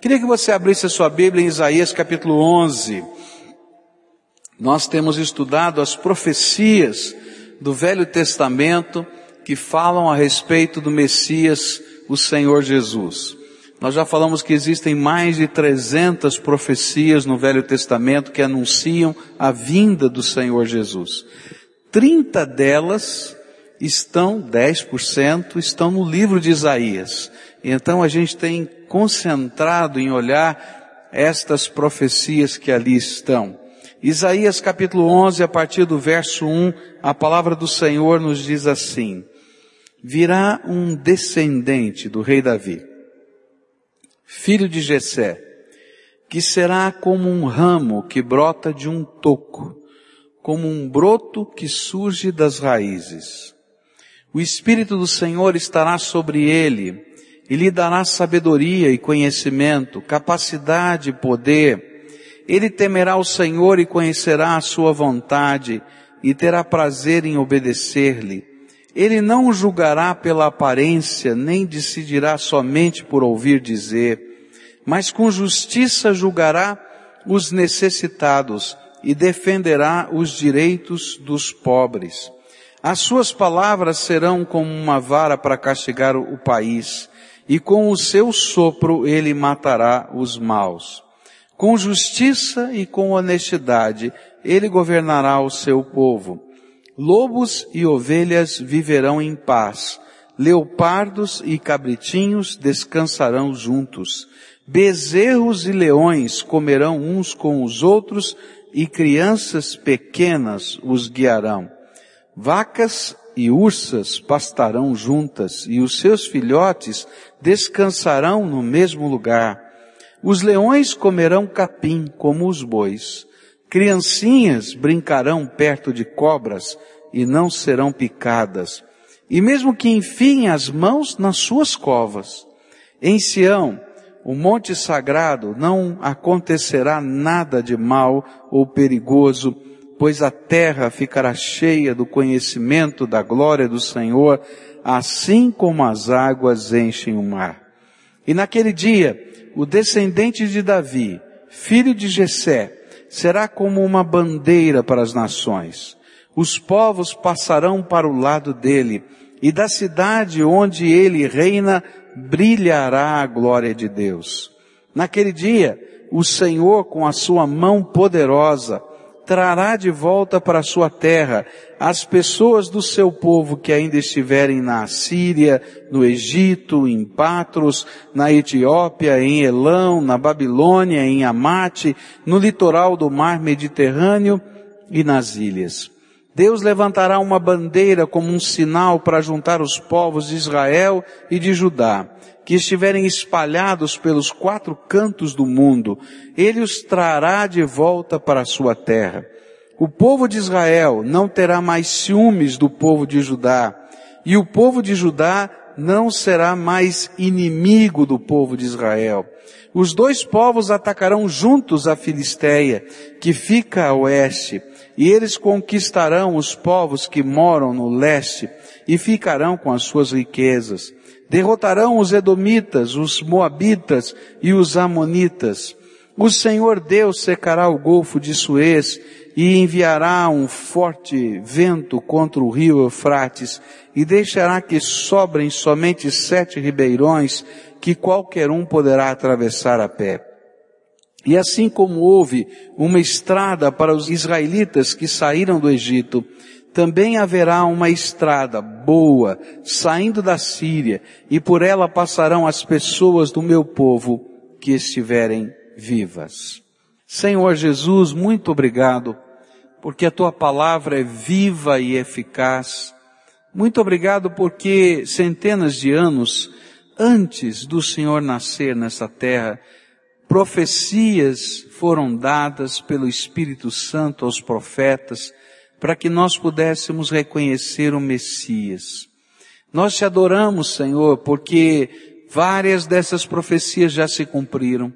Queria que você abrisse a sua Bíblia em Isaías capítulo 11. Nós temos estudado as profecias do Velho Testamento que falam a respeito do Messias, o Senhor Jesus. Nós já falamos que existem mais de 300 profecias no Velho Testamento que anunciam a vinda do Senhor Jesus. 30 delas estão, 10%, estão no livro de Isaías. Então a gente tem concentrado em olhar estas profecias que ali estão. Isaías capítulo 11, a partir do verso 1, a palavra do Senhor nos diz assim, virá um descendente do rei Davi, filho de Jessé, que será como um ramo que brota de um toco, como um broto que surge das raízes. O Espírito do Senhor estará sobre ele, e lhe dará sabedoria e conhecimento, capacidade e poder. Ele temerá o Senhor e conhecerá a sua vontade, e terá prazer em obedecer-lhe. Ele não julgará pela aparência, nem decidirá somente por ouvir dizer, mas com justiça julgará os necessitados e defenderá os direitos dos pobres. As suas palavras serão como uma vara para castigar o país, e com o seu sopro ele matará os maus. Com justiça e com honestidade ele governará o seu povo. Lobos e ovelhas viverão em paz, leopardos e cabritinhos descansarão juntos. Bezerros e leões comerão uns com os outros e crianças pequenas os guiarão. Vacas e ursas pastarão juntas e os seus filhotes descansarão no mesmo lugar. Os leões comerão capim como os bois. Criancinhas brincarão perto de cobras e não serão picadas. E mesmo que enfiem as mãos nas suas covas. Em Sião, o monte sagrado, não acontecerá nada de mal ou perigoso, pois a terra ficará cheia do conhecimento da glória do Senhor, assim como as águas enchem o mar. E naquele dia, o descendente de Davi, filho de Jessé, será como uma bandeira para as nações. Os povos passarão para o lado dele, e da cidade onde ele reina brilhará a glória de Deus. Naquele dia, o Senhor, com a sua mão poderosa, trará de volta para sua terra as pessoas do seu povo que ainda estiverem na Síria, no Egito, em Patros, na Etiópia, em Elão, na Babilônia, em Amate, no litoral do mar Mediterrâneo e nas ilhas. Deus levantará uma bandeira como um sinal para juntar os povos de Israel e de Judá, que estiverem espalhados pelos quatro cantos do mundo. Ele os trará de volta para a sua terra. O povo de Israel não terá mais ciúmes do povo de Judá, e o povo de Judá não será mais inimigo do povo de Israel. Os dois povos atacarão juntos a Filisteia, que fica a oeste, e eles conquistarão os povos que moram no leste e ficarão com as suas riquezas. Derrotarão os edomitas, os moabitas e os amonitas. O Senhor Deus secará o golfo de Suez e enviará um forte vento contra o rio Eufrates e deixará que sobrem somente sete ribeirões que qualquer um poderá atravessar a pé. E assim como houve uma estrada para os israelitas que saíram do Egito, também haverá uma estrada boa saindo da Síria e por ela passarão as pessoas do meu povo que estiverem vivas. Senhor Jesus, muito obrigado porque a tua palavra é viva e eficaz. Muito obrigado porque centenas de anos antes do Senhor nascer nessa terra, profecias foram dadas pelo Espírito Santo aos profetas para que nós pudéssemos reconhecer o Messias. Nós te adoramos, Senhor, porque várias dessas profecias já se cumpriram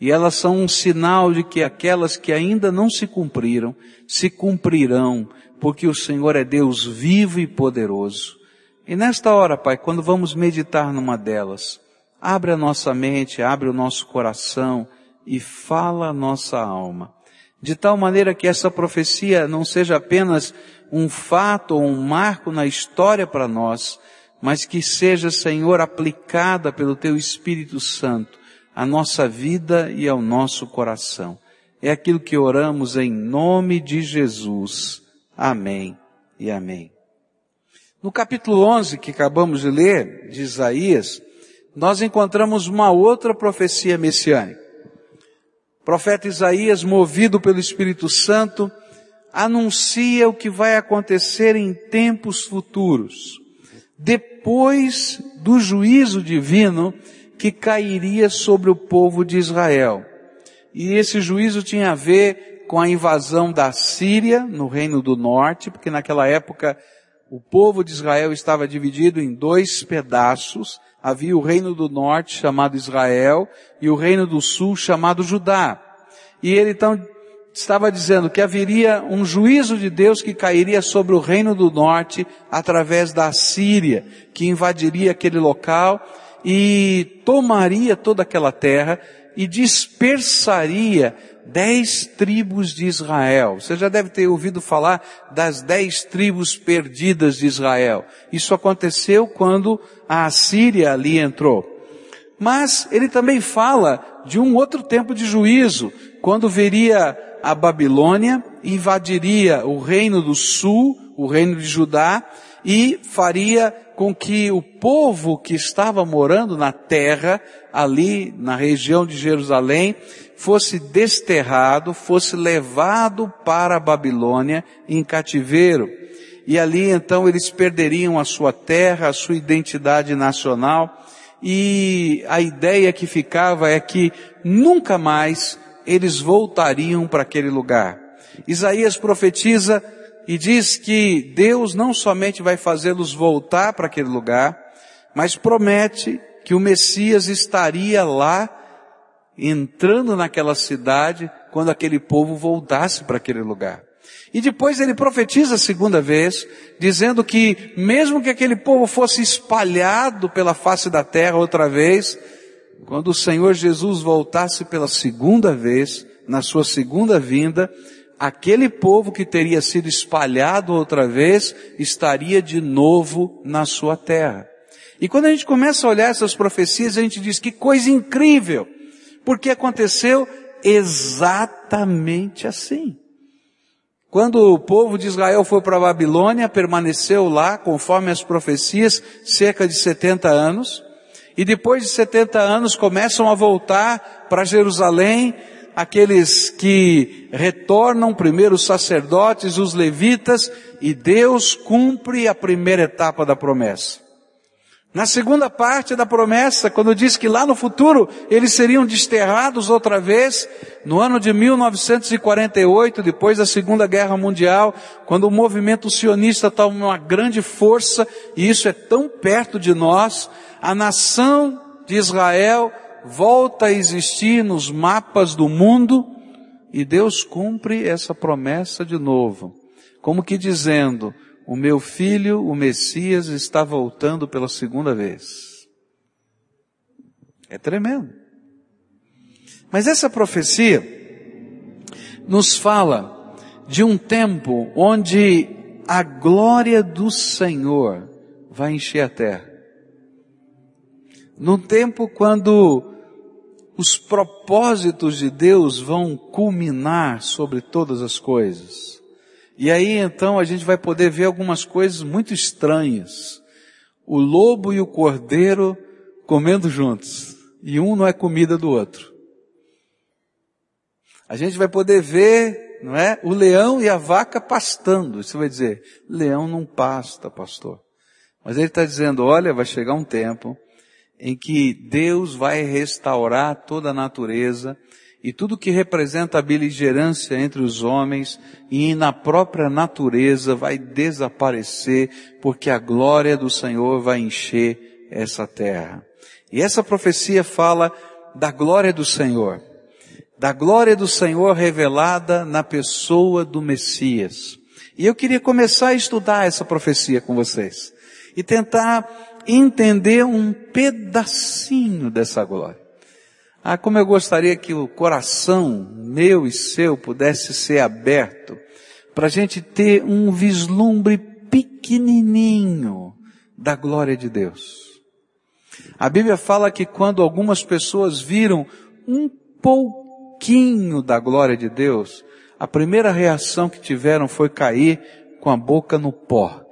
e elas são um sinal de que aquelas que ainda não se cumpriram, se cumprirão, porque o Senhor é Deus vivo e poderoso. E nesta hora, Pai, quando vamos meditar numa delas, abre a nossa mente, abre o nosso coração e fala a nossa alma. De tal maneira que essa profecia não seja apenas um fato ou um marco na história para nós, mas que seja, Senhor, aplicada pelo Teu Espírito Santo à nossa vida e ao nosso coração. É aquilo que oramos em nome de Jesus. Amém e amém. No capítulo 11 que acabamos de ler, de Isaías, nós encontramos uma outra profecia messiânica. O profeta Isaías, movido pelo Espírito Santo, anuncia o que vai acontecer em tempos futuros, depois do juízo divino que cairia sobre o povo de Israel. E esse juízo tinha a ver com a invasão da Síria, no Reino do Norte, porque naquela época o povo de Israel estava dividido em dois pedaços. Havia o reino do norte chamado Israel e o reino do sul chamado Judá. E ele então estava dizendo que haveria um juízo de Deus que cairia sobre o reino do norte através da Síria, que invadiria aquele local e tomaria toda aquela terra e dispersaria dez tribos de Israel. Você já deve ter ouvido falar das dez tribos perdidas de Israel. Isso aconteceu quando a Assíria ali entrou. Mas ele também fala de um outro tempo de juízo, quando veria a Babilônia, invadiria o reino do sul, o reino de Judá, e faria com que o povo que estava morando na terra, ali na região de Jerusalém, fosse desterrado, fosse levado para a Babilônia em cativeiro. E ali então eles perderiam a sua terra, a sua identidade nacional, e a ideia que ficava é que nunca mais eles voltariam para aquele lugar. Isaías profetiza e diz que Deus não somente vai fazê-los voltar para aquele lugar, mas promete que o Messias estaria lá, entrando naquela cidade, quando aquele povo voltasse para aquele lugar. E depois ele profetiza a segunda vez, dizendo que mesmo que aquele povo fosse espalhado pela face da terra outra vez, quando o Senhor Jesus voltasse pela segunda vez, na sua segunda vinda, aquele povo que teria sido espalhado outra vez estaria de novo na sua terra. E quando a gente começa a olhar essas profecias, a gente diz que coisa incrível, porque aconteceu exatamente assim. Quando o povo de Israel foi para a Babilônia, permaneceu lá, conforme as profecias, cerca de 70 anos, e depois de 70 anos começam a voltar para Jerusalém, aqueles que retornam, primeiro os sacerdotes, os levitas, e Deus cumpre a primeira etapa da promessa. Na segunda parte da promessa, quando diz que lá no futuro eles seriam desterrados outra vez, no ano de 1948, depois da Segunda Guerra Mundial, quando o movimento sionista toma uma grande força, e isso é tão perto de nós, a nação de Israel volta a existir nos mapas do mundo e Deus cumpre essa promessa de novo. Como que dizendo, o meu filho, o Messias, está voltando pela segunda vez. É tremendo. Mas essa profecia nos fala de um tempo onde a glória do Senhor vai encher a terra. Num tempo quando os propósitos de Deus vão culminar sobre todas as coisas. E aí então a gente vai poder ver algumas coisas muito estranhas. O lobo e o cordeiro comendo juntos. E um não é comida do outro. A gente vai poder ver, não é? O leão e a vaca pastando. Você vai dizer, leão não pasta, pastor. Mas ele está dizendo, olha, vai chegar um tempo em que Deus vai restaurar toda a natureza e tudo que representa a beligerância entre os homens e na própria natureza vai desaparecer porque a glória do Senhor vai encher essa terra. E essa profecia fala da glória do Senhor, da glória do Senhor revelada na pessoa do Messias. E eu queria começar a estudar essa profecia com vocês e tentar entender um pedacinho dessa glória. Ah, como eu gostaria que o coração meu e seu pudesse ser aberto para a gente ter um vislumbre pequenininho da glória de Deus. A Bíblia fala que quando algumas pessoas viram um pouquinho da glória de Deus, a primeira reação que tiveram foi cair com a boca no pó,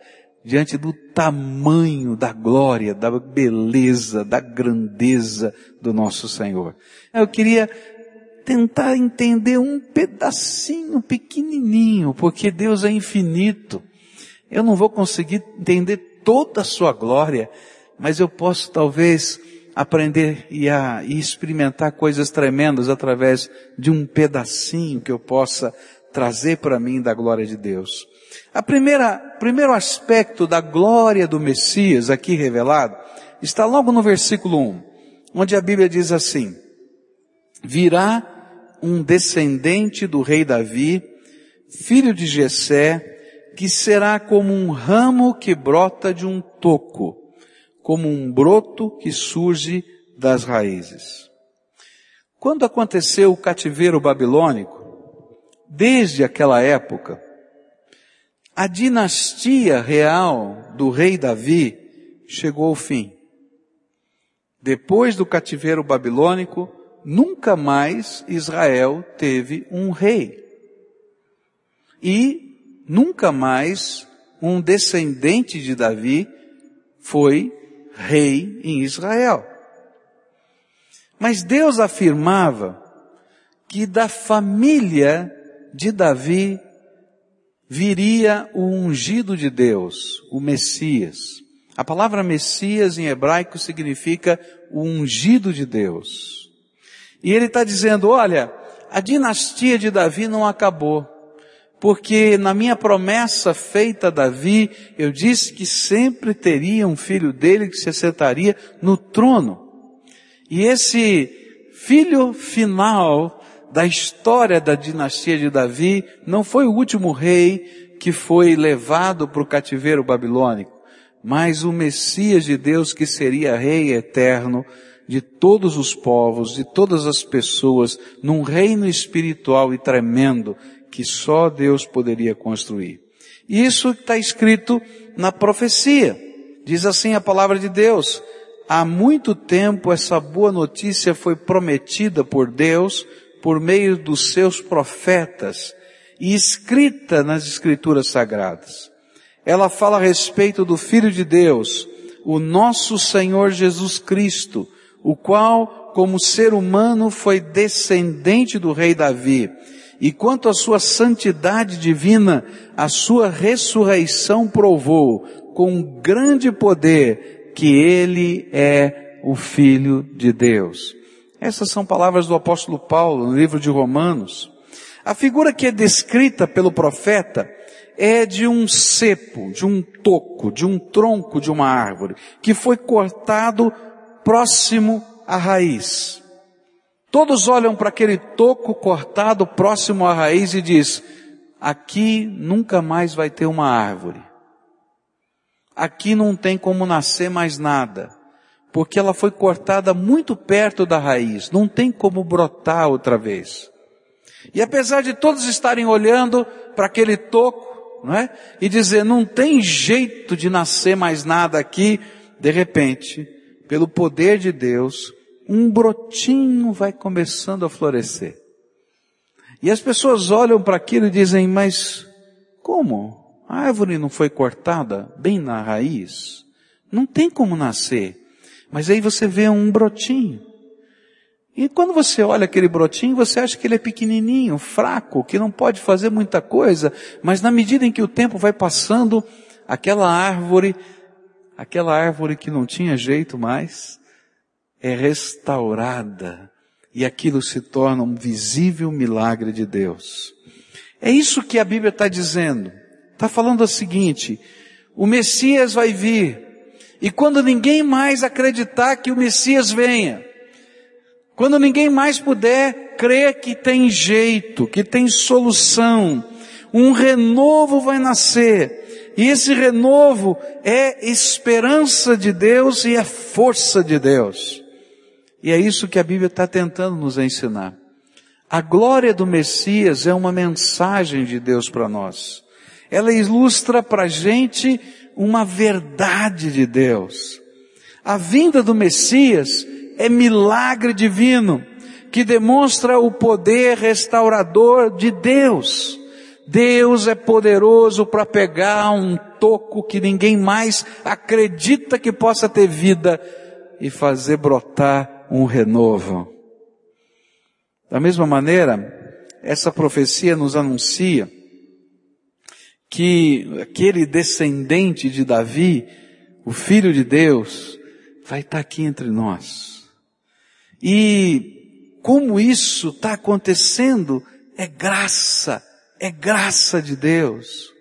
diante do tamanho da glória, da beleza, da grandeza do nosso Senhor. Eu queria tentar entender um pedacinho pequenininho, porque Deus é infinito. Eu não vou conseguir entender toda a sua glória, mas eu posso talvez aprender e, a, e experimentar coisas tremendas através de um pedacinho que eu possa trazer para mim da glória de Deus. A primeira, primeiro aspecto da glória do Messias aqui revelado está logo no versículo 1, onde a Bíblia diz assim, virá um descendente do rei Davi, filho de Jessé, que será como um ramo que brota de um toco, como um broto que surge das raízes. Quando aconteceu o cativeiro babilônico, desde aquela época, a dinastia real do rei Davi chegou ao fim. Depois do cativeiro babilônico, nunca mais Israel teve um rei. E nunca mais um descendente de Davi foi rei em Israel. Mas Deus afirmava que da família de Davi viria o ungido de Deus, o Messias. A palavra Messias em hebraico significa o ungido de Deus. E ele está dizendo, olha, a dinastia de Davi não acabou. Porque na minha promessa feita a Davi, eu disse que sempre teria um filho dele que se assentaria no trono. E esse filho final da história da dinastia de Davi, não foi o último rei que foi levado para o cativeiro babilônico, mas o Messias de Deus que seria rei eterno de todos os povos, de todas as pessoas, num reino espiritual e tremendo que só Deus poderia construir. Isso está escrito na profecia. Diz assim a palavra de Deus. Há muito tempo essa boa notícia foi prometida por Deus por meio dos seus profetas e escrita nas escrituras sagradas. Ela fala a respeito do Filho de Deus, o nosso Senhor Jesus Cristo, o qual, como ser humano, foi descendente do rei Davi. E quanto à sua santidade divina, a sua ressurreição provou com grande poder que ele é o Filho de Deus. Essas são palavras do apóstolo Paulo no livro de Romanos. A figura que é descrita pelo profeta é de um cepo, de um toco, de um tronco de uma árvore, que foi cortado próximo à raiz. Todos olham para aquele toco cortado próximo à raiz e diz: aqui nunca mais vai ter uma árvore. Aqui não tem como nascer mais nada porque ela foi cortada muito perto da raiz, não tem como brotar outra vez. E apesar de todos estarem olhando para aquele toco, não é? E dizer, não tem jeito de nascer mais nada aqui, de repente, pelo poder de Deus, um brotinho vai começando a florescer. E as pessoas olham para aquilo e dizem, mas como? A árvore não foi cortada bem na raiz? Não tem como nascer. Mas aí você vê um brotinho. E quando você olha aquele brotinho, você acha que ele é pequenininho, fraco, que não pode fazer muita coisa, mas na medida em que o tempo vai passando, aquela árvore, aquela árvore que não tinha jeito mais, é restaurada e aquilo se torna um visível milagre de Deus. É isso que a Bíblia está dizendo. Está falando o seguinte, o Messias vai vir, e quando ninguém mais acreditar que o Messias venha, quando ninguém mais puder crer que tem jeito, que tem solução, um renovo vai nascer, E esse renovo é esperança de Deus e é força de Deus. E é isso que a Bíblia está tentando nos ensinar. A glória do Messias é uma mensagem de Deus para nós. Ela ilustra para a gente uma verdade de Deus. A vinda do Messias é milagre divino que demonstra o poder restaurador de Deus. Deus é poderoso para pegar um toco que ninguém mais acredita que possa ter vida e fazer brotar um renovo. Da mesma maneira, essa profecia nos anuncia que aquele descendente de Davi, o filho de Deus, vai estar aqui entre nós. E como isso está acontecendo é graça, é graça de Deus.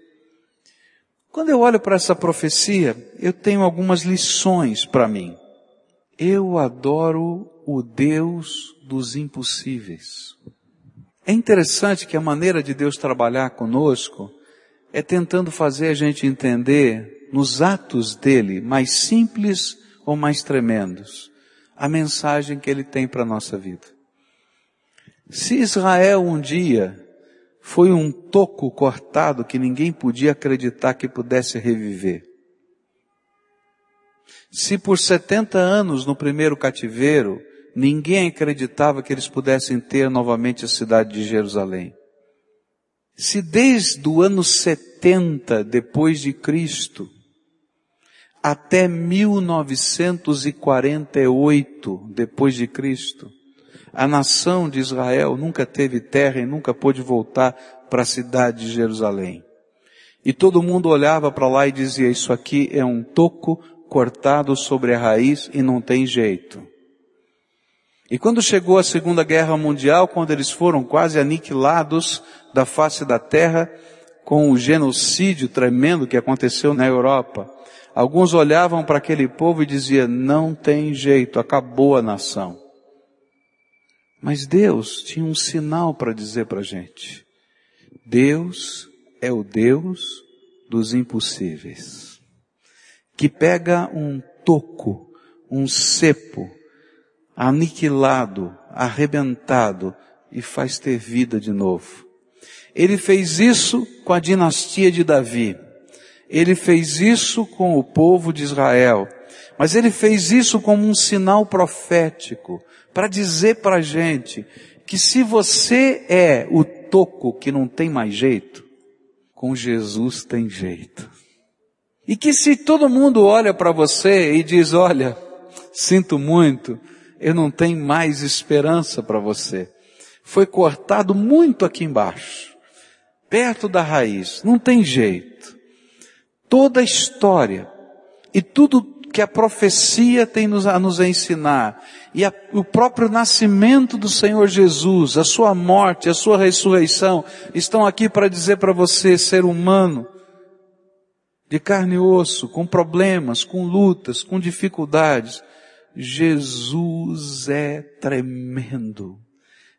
Quando eu olho para essa profecia, eu tenho algumas lições para mim. Eu adoro o Deus dos impossíveis. É interessante que a maneira de Deus trabalhar conosco é tentando fazer a gente entender nos atos dele, mais simples ou mais tremendos, a mensagem que ele tem para a nossa vida. Se Israel um dia foi um toco cortado que ninguém podia acreditar que pudesse reviver, se por 70 anos no primeiro cativeiro ninguém acreditava que eles pudessem ter novamente a cidade de Jerusalém, se desde o ano 70 depois de Cristo até 1948 depois de Cristo, a nação de Israel nunca teve terra e nunca pôde voltar para a cidade de Jerusalém. E todo mundo olhava para lá e dizia, isso aqui é um toco cortado sobre a raiz e não tem jeito. E quando chegou a Segunda Guerra Mundial, quando eles foram quase aniquilados da face da terra, com o genocídio tremendo que aconteceu na Europa, alguns olhavam para aquele povo e diziam, não tem jeito, acabou a nação. Mas Deus tinha um sinal para dizer para a gente. Deus é o Deus dos impossíveis. Que pega um toco, um cepo, aniquilado, arrebentado e faz ter vida de novo. Ele fez isso com a dinastia de Davi. Ele fez isso com o povo de Israel. Mas ele fez isso como um sinal profético para dizer para a gente que se você é o toco que não tem mais jeito, com Jesus tem jeito. E que se todo mundo olha para você e diz, olha, sinto muito, eu não tenho mais esperança para você. Foi cortado muito aqui embaixo, perto da raiz, não tem jeito. Toda a história e tudo que a profecia tem a nos ensinar, e a, o próprio nascimento do Senhor Jesus, a sua morte, a sua ressurreição, estão aqui para dizer para você, ser humano, de carne e osso, com problemas, com lutas, com dificuldades, Jesus é tremendo.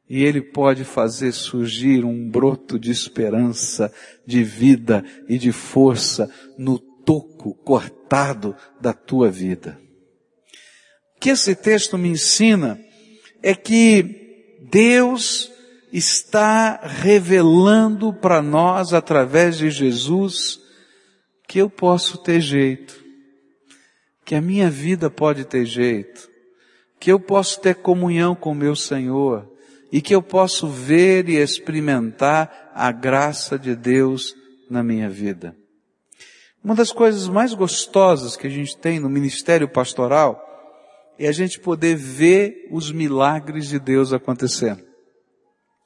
E Ele pode fazer surgir um broto de esperança, de vida e de força no toco cortado da tua vida. O que esse texto me ensina é que Deus está revelando para nós através de Jesus que eu posso ter jeito que a minha vida pode ter jeito, que eu posso ter comunhão com meu Senhor e que eu posso ver e experimentar a graça de Deus na minha vida. Uma das coisas mais gostosas que a gente tem no ministério pastoral é a gente poder ver os milagres de Deus acontecendo.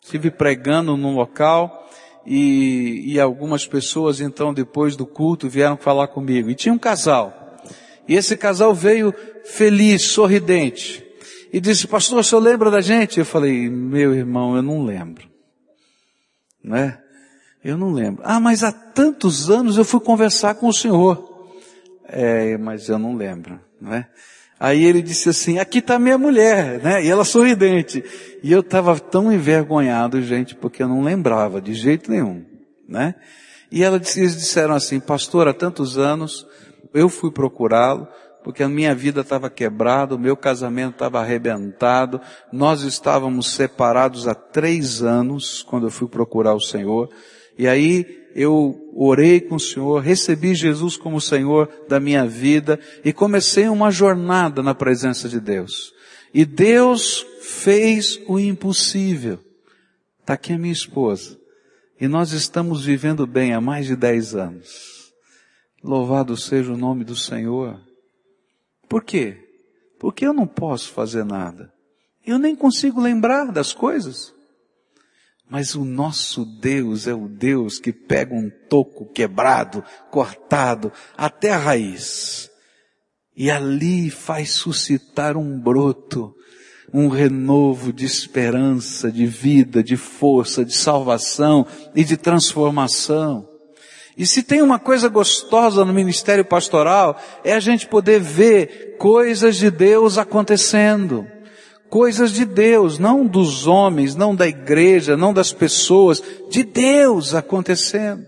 Estive pregando num local e, e algumas pessoas então depois do culto vieram falar comigo. E tinha um casal. E esse casal veio feliz, sorridente. E disse, pastor, o senhor lembra da gente? Eu falei, meu irmão, eu não lembro. Né? Eu não lembro. Ah, mas há tantos anos eu fui conversar com o senhor. É, mas eu não lembro, né? Aí ele disse assim, aqui está minha mulher, né? E ela sorridente. E eu estava tão envergonhado, gente, porque eu não lembrava de jeito nenhum, né? E eles disseram assim, pastor, há tantos anos eu fui procurá-lo, porque a minha vida estava quebrada, o meu casamento estava arrebentado, nós estávamos separados há três anos, quando eu fui procurar o Senhor, e aí eu orei com o Senhor, recebi Jesus como Senhor da minha vida e comecei uma jornada na presença de Deus. E Deus fez o impossível. Está aqui a minha esposa. E nós estamos vivendo bem há mais de dez anos. Louvado seja o nome do Senhor. Por quê? Porque eu não posso fazer nada. Eu nem consigo lembrar das coisas. Mas o nosso Deus é o Deus que pega um toco quebrado, cortado, até a raiz. E ali faz suscitar um broto, um renovo de esperança, de vida, de força, de salvação e de transformação. E se tem uma coisa gostosa no ministério pastoral, é a gente poder ver coisas de Deus acontecendo. Coisas de Deus, não dos homens, não da igreja, não das pessoas, de Deus acontecendo.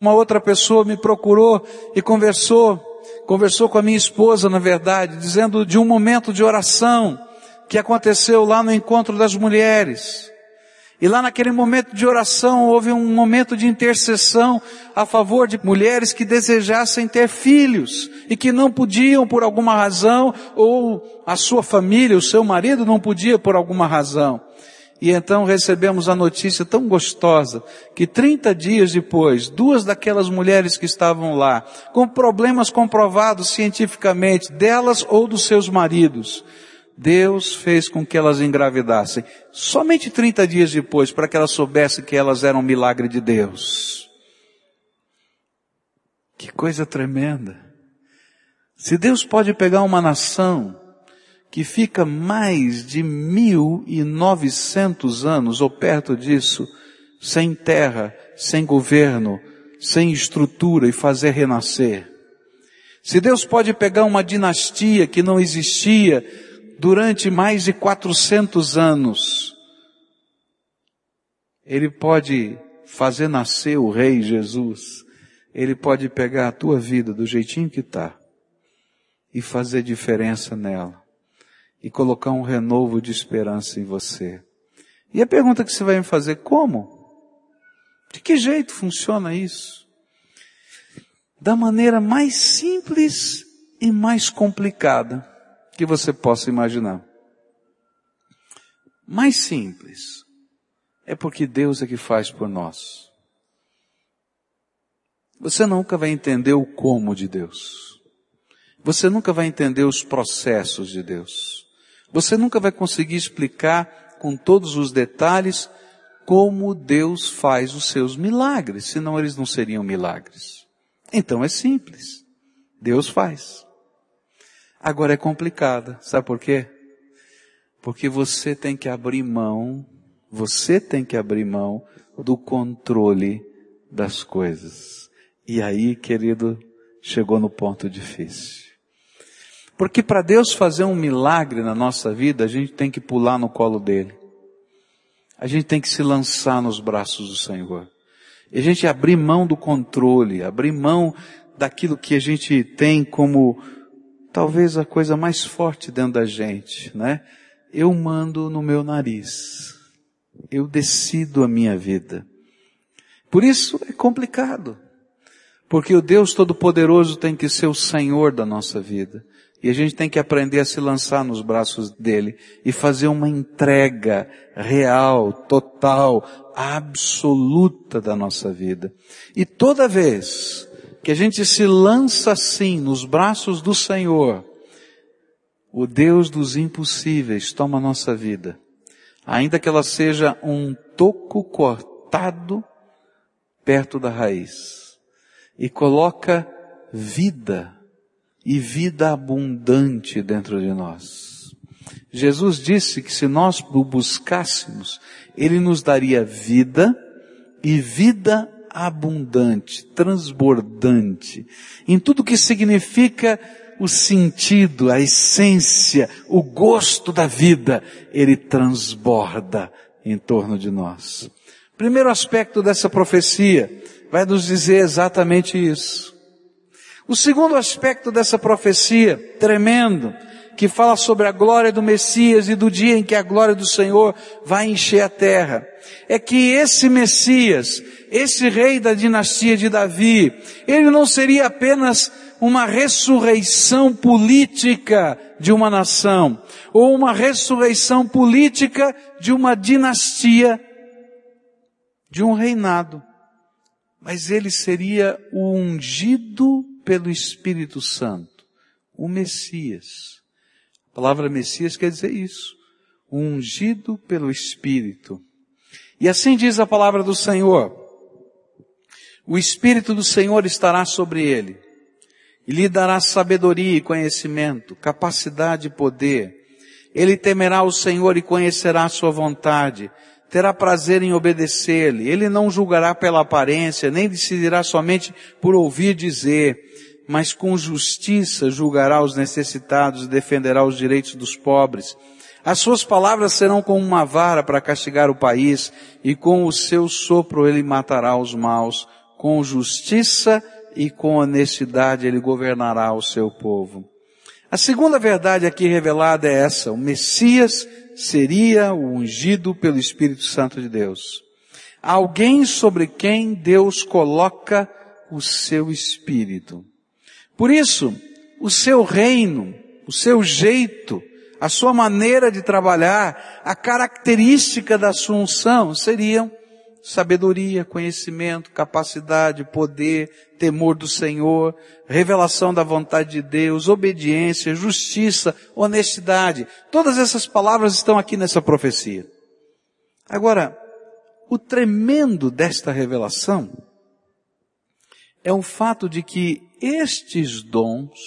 Uma outra pessoa me procurou e conversou, conversou com a minha esposa, na verdade, dizendo de um momento de oração que aconteceu lá no encontro das mulheres. E lá naquele momento de oração houve um momento de intercessão a favor de mulheres que desejassem ter filhos e que não podiam por alguma razão, ou a sua família, o seu marido não podia por alguma razão. E então recebemos a notícia tão gostosa que 30 dias depois, duas daquelas mulheres que estavam lá, com problemas comprovados cientificamente delas ou dos seus maridos, Deus fez com que elas engravidassem. Somente 30 dias depois, para que elas soubessem que elas eram um milagre de Deus. Que coisa tremenda. Se Deus pode pegar uma nação que fica mais de mil e novecentos anos ou perto disso, sem terra, sem governo, sem estrutura e fazer renascer. Se Deus pode pegar uma dinastia que não existia, durante mais de 400 anos, Ele pode fazer nascer o Rei Jesus, Ele pode pegar a tua vida do jeitinho que está e fazer diferença nela e colocar um renovo de esperança em você. E a pergunta que você vai me fazer, como? De que jeito funciona isso? Da maneira mais simples e mais complicada que você possa imaginar. Mais simples é porque Deus é que faz por nós. Você nunca vai entender o como de Deus. Você nunca vai entender os processos de Deus. Você nunca vai conseguir explicar com todos os detalhes como Deus faz os seus milagres, senão eles não seriam milagres. Então é simples. Deus faz. Agora é complicada. Sabe por quê? Porque você tem que abrir mão, você tem que abrir mão do controle das coisas. E aí, querido, chegou no ponto difícil. Porque para Deus fazer um milagre na nossa vida, a gente tem que pular no colo dele. A gente tem que se lançar nos braços do Senhor. E a gente abrir mão do controle, abrir mão daquilo que a gente tem como talvez a coisa mais forte dentro da gente, né? Eu mando no meu nariz. Eu decido a minha vida. Por isso é complicado. Porque o Deus Todo-Poderoso tem que ser o Senhor da nossa vida. E a gente tem que aprender a se lançar nos braços dele e fazer uma entrega real, total, absoluta da nossa vida. E toda vez que a gente se lança assim nos braços do Senhor, o Deus dos impossíveis toma a nossa vida, ainda que ela seja um toco cortado perto da raiz, e coloca vida e vida abundante dentro de nós. Jesus disse que se nós o buscássemos, Ele nos daria vida e vida abundante, transbordante, em tudo que significa o sentido, a essência, o gosto da vida, ele transborda em torno de nós. Primeiro aspecto dessa profecia vai nos dizer exatamente isso. O segundo aspecto dessa profecia, tremendo, que fala sobre a glória do Messias e do dia em que a glória do Senhor vai encher a terra, é que esse Messias, esse rei da dinastia de Davi, ele não seria apenas uma ressurreição política de uma nação, ou uma ressurreição política de uma dinastia, de um reinado, mas ele seria o ungido pelo Espírito Santo, o Messias. A palavra Messias quer dizer isso, ungido pelo Espírito. E assim diz a palavra do Senhor, o Espírito do Senhor estará sobre ele, e lhe dará sabedoria e conhecimento, capacidade e poder. Ele temerá o Senhor e conhecerá a sua vontade, terá prazer em obedecer-lhe. Ele não julgará pela aparência, nem decidirá somente por ouvir dizer, mas com justiça julgará os necessitados e defenderá os direitos dos pobres. As suas palavras serão como uma vara para castigar o país, e com o seu sopro ele matará os maus. Com justiça e com honestidade ele governará o seu povo. A segunda verdade aqui revelada é essa, o Messias seria o ungido pelo Espírito Santo de Deus. Alguém sobre quem Deus coloca o seu Espírito. Por isso, o seu reino, o seu jeito, a sua maneira de trabalhar, a característica da sua unção seriam sabedoria, conhecimento, capacidade, poder, temor do Senhor, revelação da vontade de Deus, obediência, justiça, honestidade. Todas essas palavras estão aqui nessa profecia. Agora, o tremendo desta revelação é o fato de que estes dons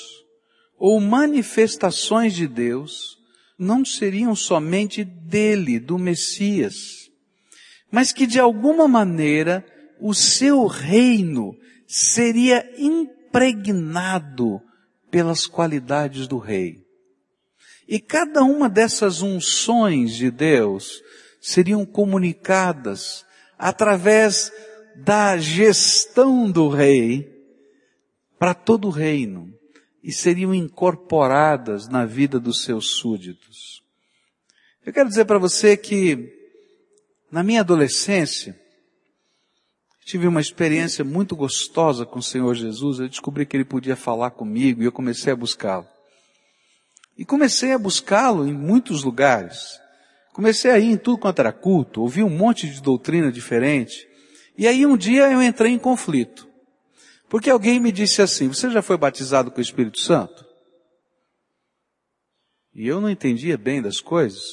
ou manifestações de Deus não seriam somente dele, do Messias, mas que de alguma maneira o seu reino seria impregnado pelas qualidades do rei. E cada uma dessas unções de Deus seriam comunicadas através da gestão do rei para todo o reino e seriam incorporadas na vida dos seus súditos. Eu quero dizer para você que na minha adolescência, tive uma experiência muito gostosa com o Senhor Jesus. Eu descobri que Ele podia falar comigo e eu comecei a buscá-lo. E comecei a buscá-lo em muitos lugares. Comecei a ir em tudo quanto era culto, ouvi um monte de doutrina diferente. E aí um dia eu entrei em conflito. Porque alguém me disse assim, você já foi batizado com o Espírito Santo? E eu não entendia bem das coisas.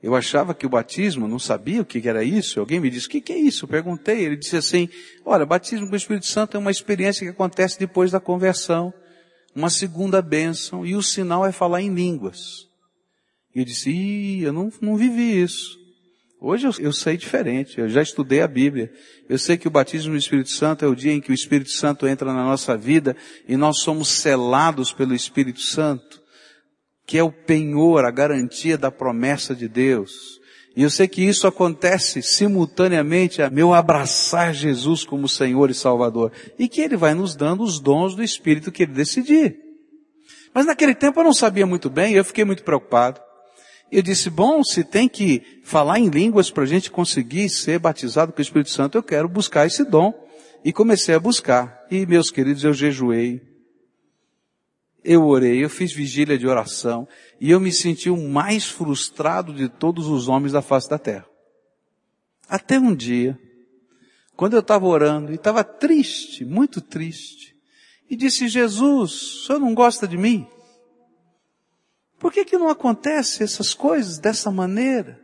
Eu achava que o batismo, não sabia o que era isso. Alguém me disse, o que é isso? Eu perguntei. Ele disse assim, olha, batismo com o Espírito Santo é uma experiência que acontece depois da conversão. Uma segunda bênção. E o sinal é falar em línguas. E eu disse, Ih, eu não, não vivi isso. Hoje eu, eu sei diferente. Eu já estudei a Bíblia. Eu sei que o batismo do Espírito Santo é o dia em que o Espírito Santo entra na nossa vida e nós somos selados pelo Espírito Santo que é o penhor, a garantia da promessa de Deus. E eu sei que isso acontece simultaneamente a meu abraçar Jesus como Senhor e Salvador. E que Ele vai nos dando os dons do Espírito que Ele decidir. Mas naquele tempo eu não sabia muito bem, eu fiquei muito preocupado. Eu disse, bom, se tem que falar em línguas para a gente conseguir ser batizado com o Espírito Santo, eu quero buscar esse dom. E comecei a buscar. E meus queridos, eu jejuei, eu orei, eu fiz vigília de oração e eu me senti o mais frustrado de todos os homens da face da terra. Até um dia, quando eu estava orando e estava triste, muito triste, e disse, Jesus, o senhor não gosta de mim? Por que que não acontece essas coisas dessa maneira?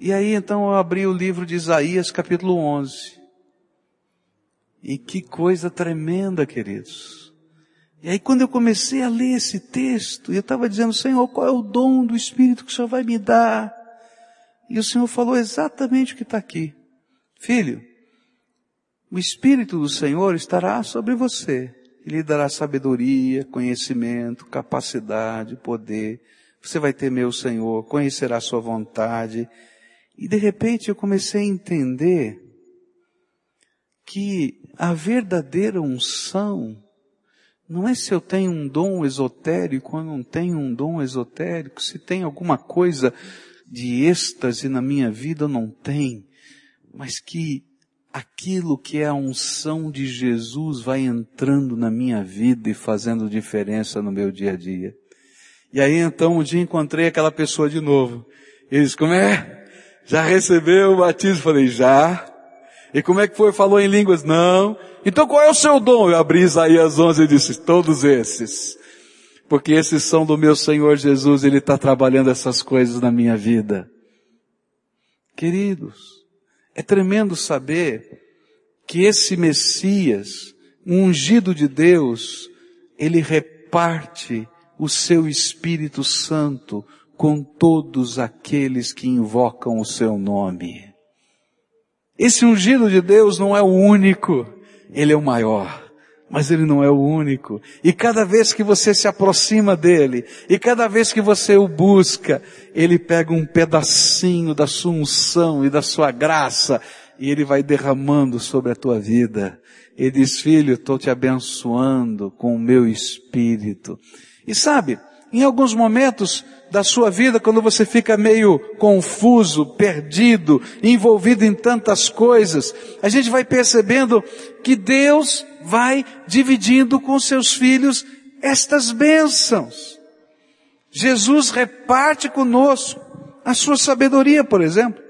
E aí então eu abri o livro de Isaías capítulo 11. E que coisa tremenda, queridos. E aí quando eu comecei a ler esse texto, eu estava dizendo, Senhor, qual é o dom do Espírito que o Senhor vai me dar? E o Senhor falou exatamente o que está aqui. Filho, o Espírito do Senhor estará sobre você. Ele dará sabedoria, conhecimento, capacidade, poder. Você vai temer o Senhor, conhecerá a sua vontade. E de repente eu comecei a entender que a verdadeira unção não é se eu tenho um dom esotérico ou não tenho um dom esotérico, se tem alguma coisa de êxtase na minha vida ou não tem, mas que aquilo que é a unção de Jesus vai entrando na minha vida e fazendo diferença no meu dia a dia. E aí então um dia encontrei aquela pessoa de novo. Ele disse, como é? Já recebeu o batismo? Falei, já. E como é que foi? Falou em línguas? Não. Então qual é o seu dom? Eu abri Isaías 11 e disse, todos esses. Porque esses são do meu Senhor Jesus, Ele está trabalhando essas coisas na minha vida. Queridos, é tremendo saber que esse Messias, ungido de Deus, ele reparte o seu Espírito Santo com todos aqueles que invocam o seu nome. Esse ungido de Deus não é o único, ele é o maior. Mas ele não é o único. E cada vez que você se aproxima dele, e cada vez que você o busca, ele pega um pedacinho da sua unção e da sua graça, e ele vai derramando sobre a tua vida. Ele diz, filho, estou te abençoando com o meu espírito. E sabe, em alguns momentos da sua vida, quando você fica meio confuso, perdido, envolvido em tantas coisas, a gente vai percebendo que Deus vai dividindo com seus filhos estas bênçãos. Jesus reparte conosco a sua sabedoria, por exemplo.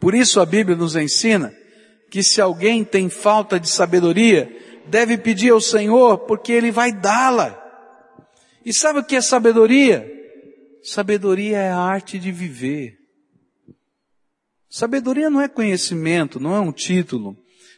Por isso a Bíblia nos ensina que se alguém tem falta de sabedoria, deve pedir ao Senhor, porque Ele vai dá-la. E sabe o que é sabedoria? Sabedoria é a arte de viver. Sabedoria não é conhecimento, não é um título,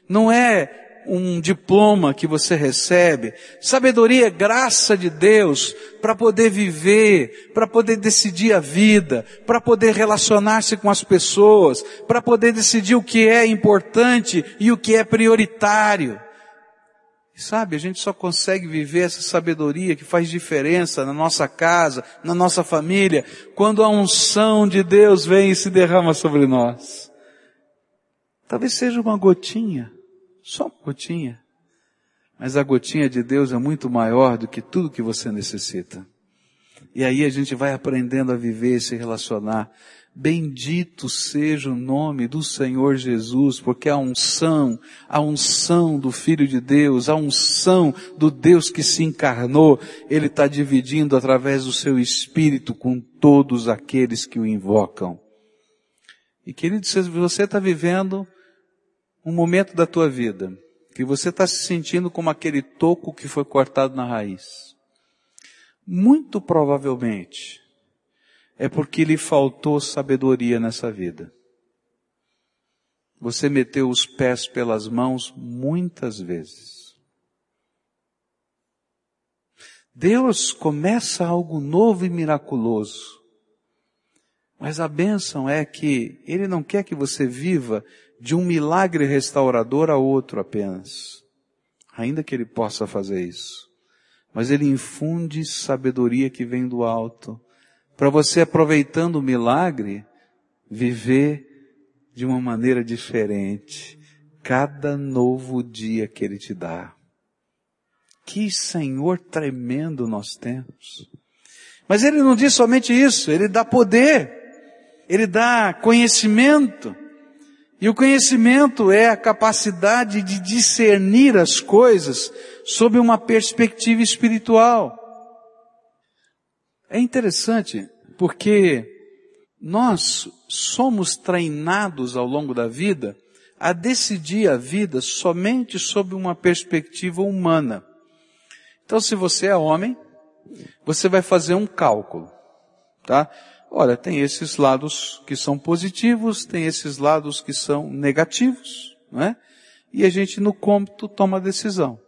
não é um diploma que você recebe. Sabedoria é graça de Deus para poder viver, para poder decidir a vida, para poder relacionar-se com as pessoas, para poder decidir o que é importante e o que é prioritário. Sabe, a gente só consegue viver essa sabedoria que faz diferença na nossa casa, na nossa família, quando a unção de Deus vem e se derrama sobre nós. Talvez seja uma gotinha, só uma gotinha. Mas a gotinha de Deus é muito maior do que tudo que você necessita. E aí a gente vai aprendendo a viver e se relacionar. Bendito seja o nome do Senhor Jesus, porque a unção, a unção do Filho de Deus, a unção do Deus que se encarnou, Ele está dividindo através do seu Espírito com todos aqueles que o invocam. E querido, se você está vivendo um momento da tua vida, que você está se sentindo como aquele toco que foi cortado na raiz, muito provavelmente, é porque lhe faltou sabedoria nessa vida. Você meteu os pés pelas mãos muitas vezes. Deus começa algo novo e miraculoso. Mas a bênção é que Ele não quer que você viva de um milagre restaurador a outro apenas. Ainda que Ele possa fazer isso. Mas Ele infunde sabedoria que vem do alto para você aproveitando o milagre, viver de uma maneira diferente, cada novo dia que Ele te dá. Que Senhor tremendo nós temos. Mas Ele não diz somente isso, Ele dá poder, Ele dá conhecimento. E o conhecimento é a capacidade de discernir as coisas sob uma perspectiva espiritual. É interessante porque nós somos treinados ao longo da vida a decidir a vida somente sob uma perspectiva humana. Então, se você é homem, você vai fazer um cálculo, tá? Olha, tem esses lados que são positivos, tem esses lados que são negativos, não é? E a gente no cômputo toma a decisão.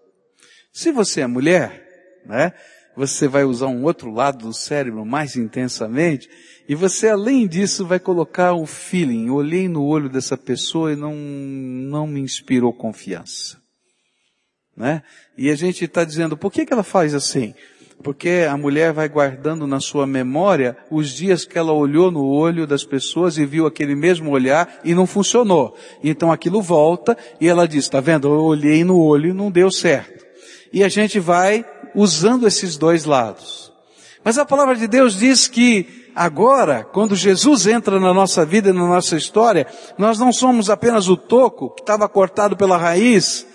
Se você é mulher, né? você vai usar um outro lado do cérebro mais intensamente, e você além disso vai colocar o feeling, olhei no olho dessa pessoa e não, não me inspirou confiança. Né? E a gente está dizendo, por que, que ela faz assim? Porque a mulher vai guardando na sua memória os dias que ela olhou no olho das pessoas e viu aquele mesmo olhar e não funcionou. Então aquilo volta e ela diz, tá vendo? Eu olhei no olho e não deu certo. E a gente vai usando esses dois lados. Mas a palavra de Deus diz que agora, quando Jesus entra na nossa vida e na nossa história, nós não somos apenas o toco que estava cortado pela raiz,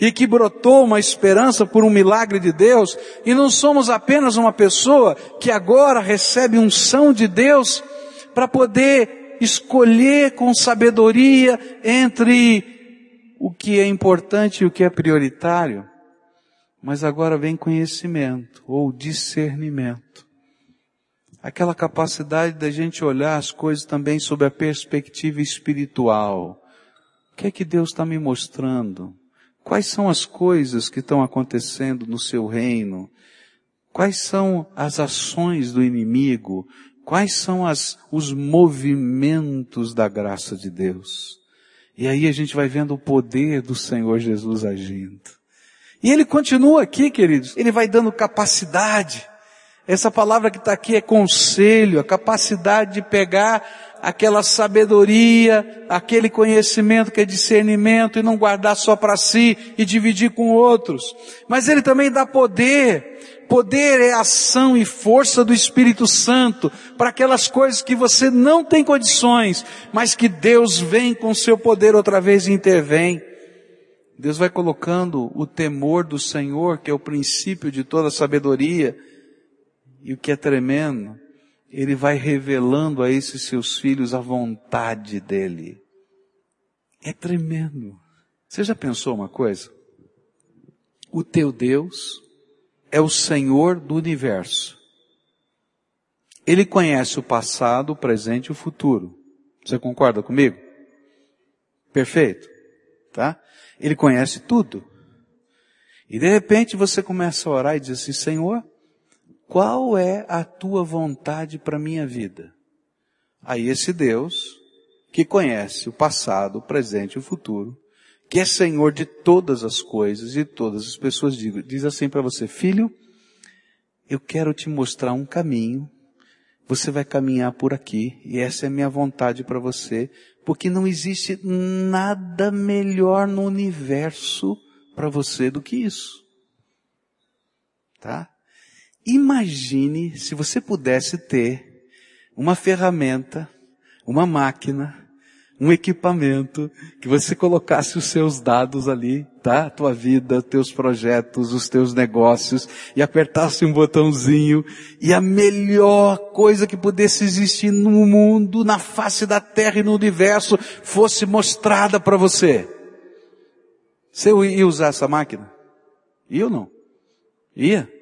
e que brotou uma esperança por um milagre de Deus, e não somos apenas uma pessoa que agora recebe unção de Deus para poder escolher com sabedoria entre o que é importante e o que é prioritário, mas agora vem conhecimento ou discernimento. Aquela capacidade da gente olhar as coisas também sob a perspectiva espiritual. O que é que Deus está me mostrando? Quais são as coisas que estão acontecendo no seu reino? Quais são as ações do inimigo? Quais são as, os movimentos da graça de Deus? E aí a gente vai vendo o poder do Senhor Jesus agindo. E ele continua aqui, queridos. Ele vai dando capacidade. Essa palavra que está aqui é conselho, a capacidade de pegar aquela sabedoria, aquele conhecimento que é discernimento e não guardar só para si e dividir com outros. Mas ele também dá poder. Poder é ação e força do Espírito Santo para aquelas coisas que você não tem condições, mas que Deus vem com seu poder outra vez e intervém. Deus vai colocando o temor do Senhor, que é o princípio de toda sabedoria, e o que é tremendo, ele vai revelando a esses seus filhos a vontade dele. É tremendo. Você já pensou uma coisa? O teu Deus é o Senhor do universo. Ele conhece o passado, o presente e o futuro. Você concorda comigo? Perfeito. Tá? Ele conhece tudo. E de repente você começa a orar e diz assim, Senhor, qual é a tua vontade para a minha vida? Aí esse Deus, que conhece o passado, o presente e o futuro, que é Senhor de todas as coisas e todas as pessoas, diz assim para você, filho, eu quero te mostrar um caminho, você vai caminhar por aqui, e essa é a minha vontade para você, porque não existe nada melhor no universo para você do que isso. Tá? Imagine se você pudesse ter uma ferramenta, uma máquina, um equipamento, que você colocasse os seus dados ali, tá? Tua vida, teus projetos, os teus negócios, e apertasse um botãozinho, e a melhor coisa que pudesse existir no mundo, na face da terra e no universo, fosse mostrada para você. Você ia usar essa máquina? Ia ou não? Ia?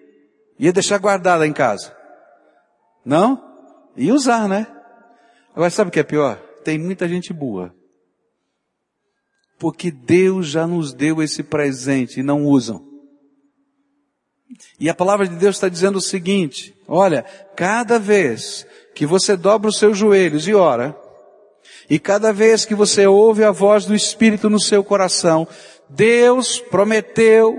Ia deixar guardada em casa? Não? Ia usar, né? Agora sabe o que é pior? Tem muita gente boa. Porque Deus já nos deu esse presente e não usam. E a palavra de Deus está dizendo o seguinte, olha, cada vez que você dobra os seus joelhos e ora, e cada vez que você ouve a voz do Espírito no seu coração, Deus prometeu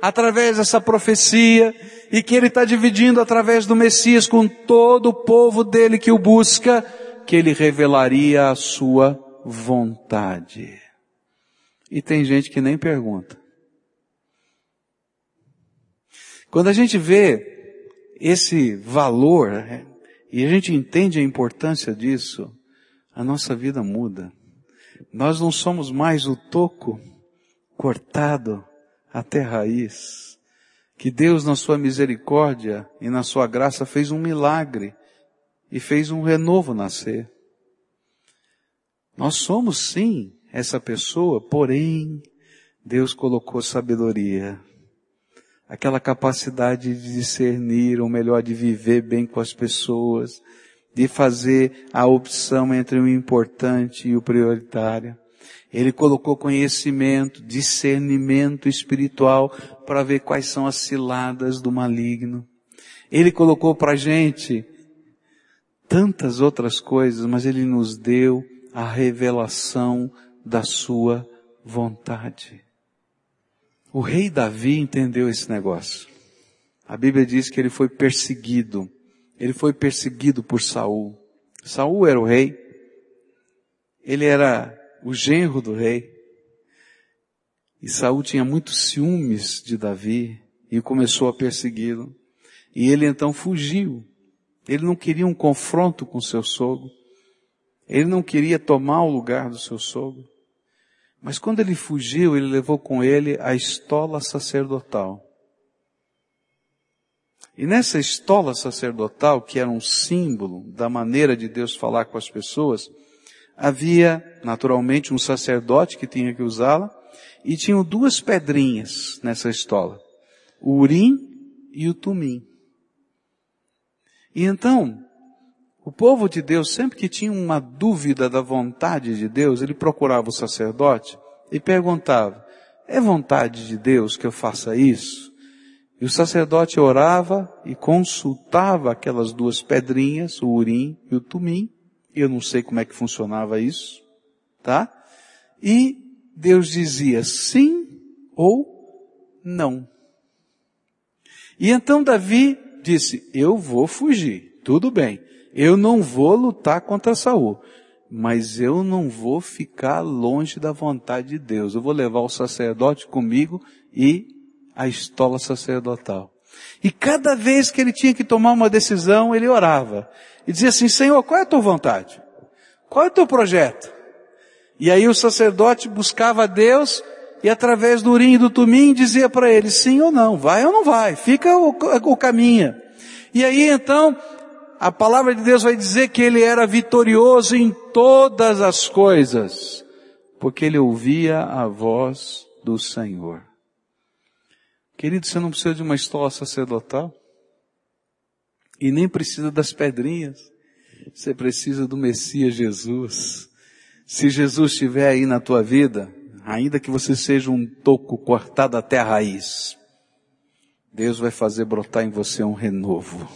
através dessa profecia e que ele está dividindo através do Messias com todo o povo dele que o busca, que ele revelaria a sua vontade. E tem gente que nem pergunta. Quando a gente vê esse valor né, e a gente entende a importância disso, a nossa vida muda. Nós não somos mais o toco cortado até raiz. Que Deus, na sua misericórdia e na sua graça, fez um milagre e fez um renovo nascer. Nós somos sim essa pessoa, porém, Deus colocou sabedoria, aquela capacidade de discernir, ou melhor, de viver bem com as pessoas, de fazer a opção entre o importante e o prioritário. Ele colocou conhecimento, discernimento espiritual para ver quais são as ciladas do maligno. Ele colocou para a gente tantas outras coisas, mas ele nos deu a revelação da sua vontade. O rei Davi entendeu esse negócio. A Bíblia diz que ele foi perseguido. Ele foi perseguido por Saul. Saul era o rei. Ele era o genro do rei. E Saul tinha muitos ciúmes de Davi e começou a persegui-lo. E ele então fugiu. Ele não queria um confronto com seu sogro. Ele não queria tomar o lugar do seu sogro. Mas quando ele fugiu, ele levou com ele a estola sacerdotal. E nessa estola sacerdotal, que era um símbolo da maneira de Deus falar com as pessoas, havia naturalmente um sacerdote que tinha que usá-la, e tinham duas pedrinhas nessa estola, o urim e o tumim. E então, o povo de Deus, sempre que tinha uma dúvida da vontade de Deus, ele procurava o sacerdote e perguntava, é vontade de Deus que eu faça isso? E o sacerdote orava e consultava aquelas duas pedrinhas, o urim e o tumim. Eu não sei como é que funcionava isso, tá? E Deus dizia sim ou não. E então Davi disse, eu vou fugir, tudo bem. Eu não vou lutar contra Saul, mas eu não vou ficar longe da vontade de Deus. Eu vou levar o sacerdote comigo e a estola sacerdotal. E cada vez que ele tinha que tomar uma decisão, ele orava. E dizia assim, Senhor, qual é a tua vontade? Qual é o teu projeto? E aí o sacerdote buscava Deus e através do urim e do tumim dizia para ele sim ou não, vai ou não vai, fica o, o caminho. E aí então, a palavra de Deus vai dizer que ele era vitorioso em todas as coisas, porque ele ouvia a voz do Senhor. Querido, você não precisa de uma estola sacerdotal. E nem precisa das pedrinhas. Você precisa do Messias Jesus. Se Jesus estiver aí na tua vida, ainda que você seja um toco cortado até a raiz, Deus vai fazer brotar em você um renovo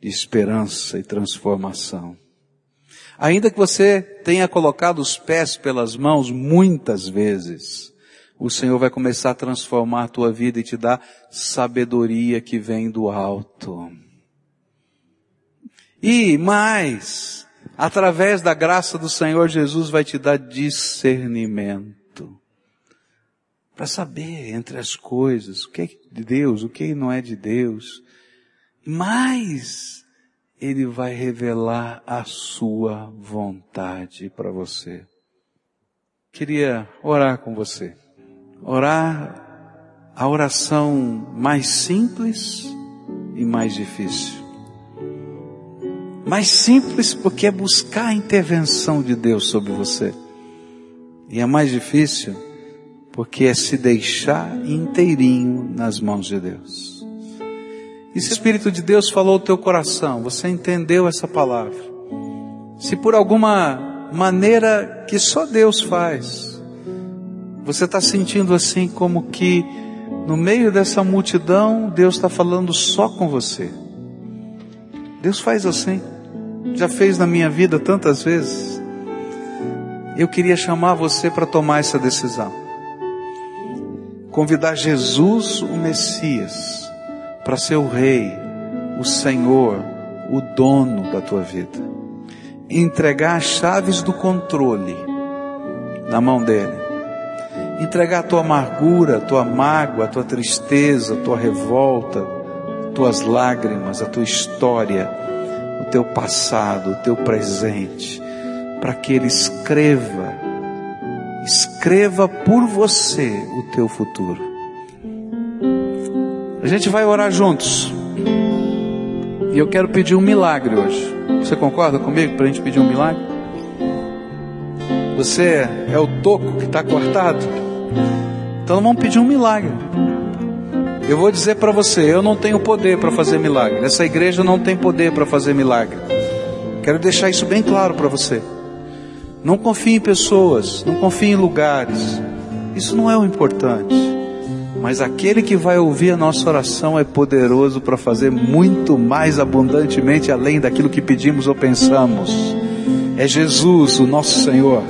de esperança e transformação. Ainda que você tenha colocado os pés pelas mãos muitas vezes, o Senhor vai começar a transformar a tua vida e te dar sabedoria que vem do alto. E mais, através da graça do Senhor Jesus vai te dar discernimento. Para saber entre as coisas, o que é de Deus, o que não é de Deus. Mas, Ele vai revelar a sua vontade para você. Queria orar com você orar a oração mais simples e mais difícil. Mais simples porque é buscar a intervenção de Deus sobre você. E é mais difícil porque é se deixar inteirinho nas mãos de Deus. E se o Espírito de Deus falou o teu coração, você entendeu essa palavra. Se por alguma maneira que só Deus faz, você está sentindo assim como que no meio dessa multidão Deus está falando só com você. Deus faz assim. Já fez na minha vida tantas vezes. Eu queria chamar você para tomar essa decisão. Convidar Jesus, o Messias, para ser o Rei, o Senhor, o dono da tua vida. Entregar as chaves do controle na mão dele entregar a tua amargura, a tua mágoa, a tua tristeza, a tua revolta, tuas lágrimas, a tua história, o teu passado, o teu presente, para que Ele escreva, escreva por você o teu futuro. A gente vai orar juntos. E eu quero pedir um milagre hoje. Você concorda comigo para a gente pedir um milagre? Você é o toco que está cortado? Então vamos pedir um milagre. Eu vou dizer para você, eu não tenho poder para fazer milagre. Essa igreja não tem poder para fazer milagre. Quero deixar isso bem claro para você. Não confie em pessoas, não confie em lugares. Isso não é o importante. Mas aquele que vai ouvir a nossa oração é poderoso para fazer muito mais abundantemente além daquilo que pedimos ou pensamos. É Jesus, o nosso Senhor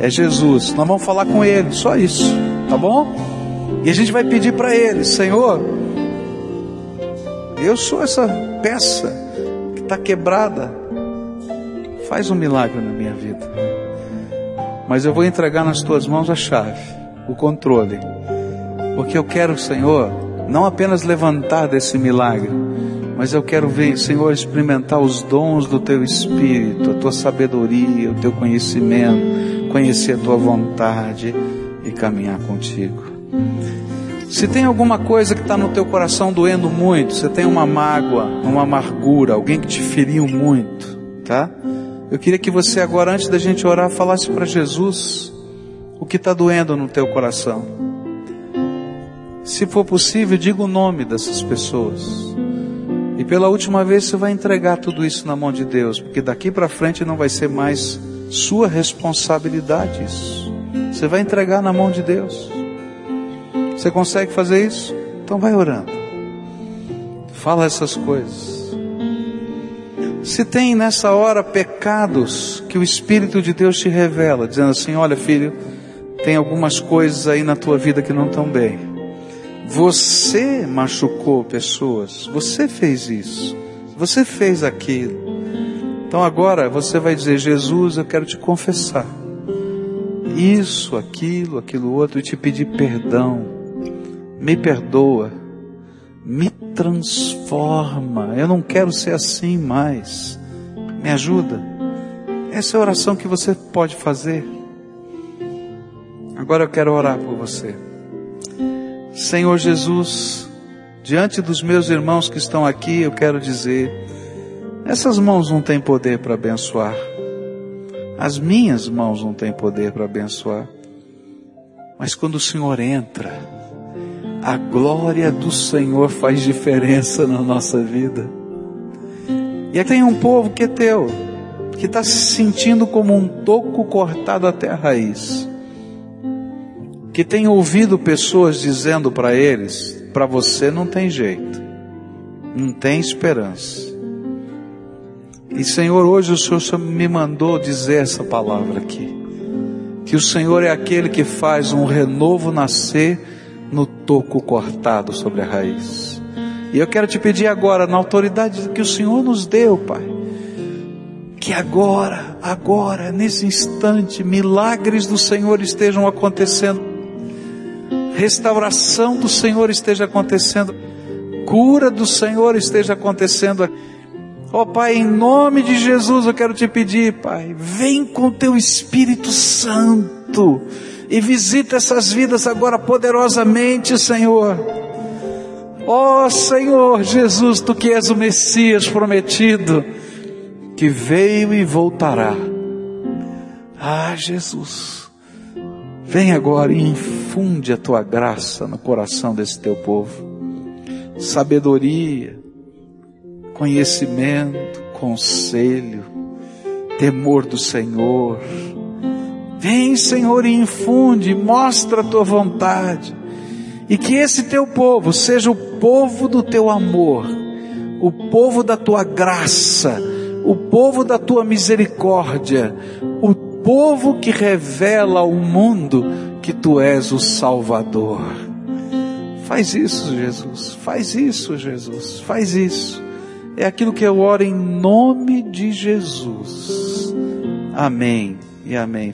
é Jesus. Nós vamos falar com Ele, só isso, tá bom? E a gente vai pedir para Ele, Senhor, eu sou essa peça que está quebrada. Faz um milagre na minha vida. Mas eu vou entregar nas tuas mãos a chave, o controle. Porque eu quero, Senhor, não apenas levantar desse milagre, mas eu quero ver, Senhor, experimentar os dons do teu espírito, a tua sabedoria, o teu conhecimento, conhecer a tua vontade e caminhar contigo. Se tem alguma coisa que está no teu coração doendo muito, você tem uma mágoa, uma amargura, alguém que te feriu muito, tá? Eu queria que você agora, antes da gente orar, falasse para Jesus o que está doendo no teu coração. Se for possível, diga o nome dessas pessoas. E pela última vez você vai entregar tudo isso na mão de Deus, porque daqui para frente não vai ser mais sua responsabilidade isso. Você vai entregar na mão de Deus. Você consegue fazer isso? Então vai orando. Fala essas coisas. Se tem nessa hora pecados que o Espírito de Deus te revela, dizendo assim: olha, filho, tem algumas coisas aí na tua vida que não estão bem. Você machucou pessoas, você fez isso, você fez aquilo. Então agora você vai dizer: Jesus, eu quero te confessar isso, aquilo, aquilo outro, e te pedir perdão. Me perdoa, me transforma. Eu não quero ser assim mais. Me ajuda. Essa é a oração que você pode fazer. Agora eu quero orar por você. Senhor Jesus, diante dos meus irmãos que estão aqui, eu quero dizer: essas mãos não têm poder para abençoar, as minhas mãos não têm poder para abençoar, mas quando o Senhor entra, a glória do Senhor faz diferença na nossa vida. E aqui tem um povo que é teu, que está se sentindo como um toco cortado até a raiz que tem ouvido pessoas dizendo para eles: para você não tem jeito, não tem esperança. E Senhor, hoje o Senhor me mandou dizer essa palavra aqui. Que o Senhor é aquele que faz um renovo nascer no toco cortado sobre a raiz. E eu quero te pedir agora, na autoridade que o Senhor nos deu, Pai, que agora, agora, nesse instante, milagres do Senhor estejam acontecendo restauração do Senhor esteja acontecendo, cura do Senhor esteja acontecendo. Ó oh, Pai, em nome de Jesus eu quero te pedir, Pai, vem com teu Espírito Santo e visita essas vidas agora poderosamente, Senhor. Ó oh, Senhor Jesus, tu que és o Messias prometido, que veio e voltará. Ah, Jesus. Vem agora e infunde a tua graça no coração desse teu povo. Sabedoria, conhecimento, conselho, temor do Senhor. Vem, Senhor, e infunde, mostra a tua vontade. E que esse teu povo seja o povo do teu amor, o povo da tua graça, o povo da tua misericórdia, o povo que revela ao mundo que tu és o Salvador. Faz isso, Jesus. Faz isso, Jesus. Faz isso. É aquilo que eu oro em nome de Jesus. Amém e amém.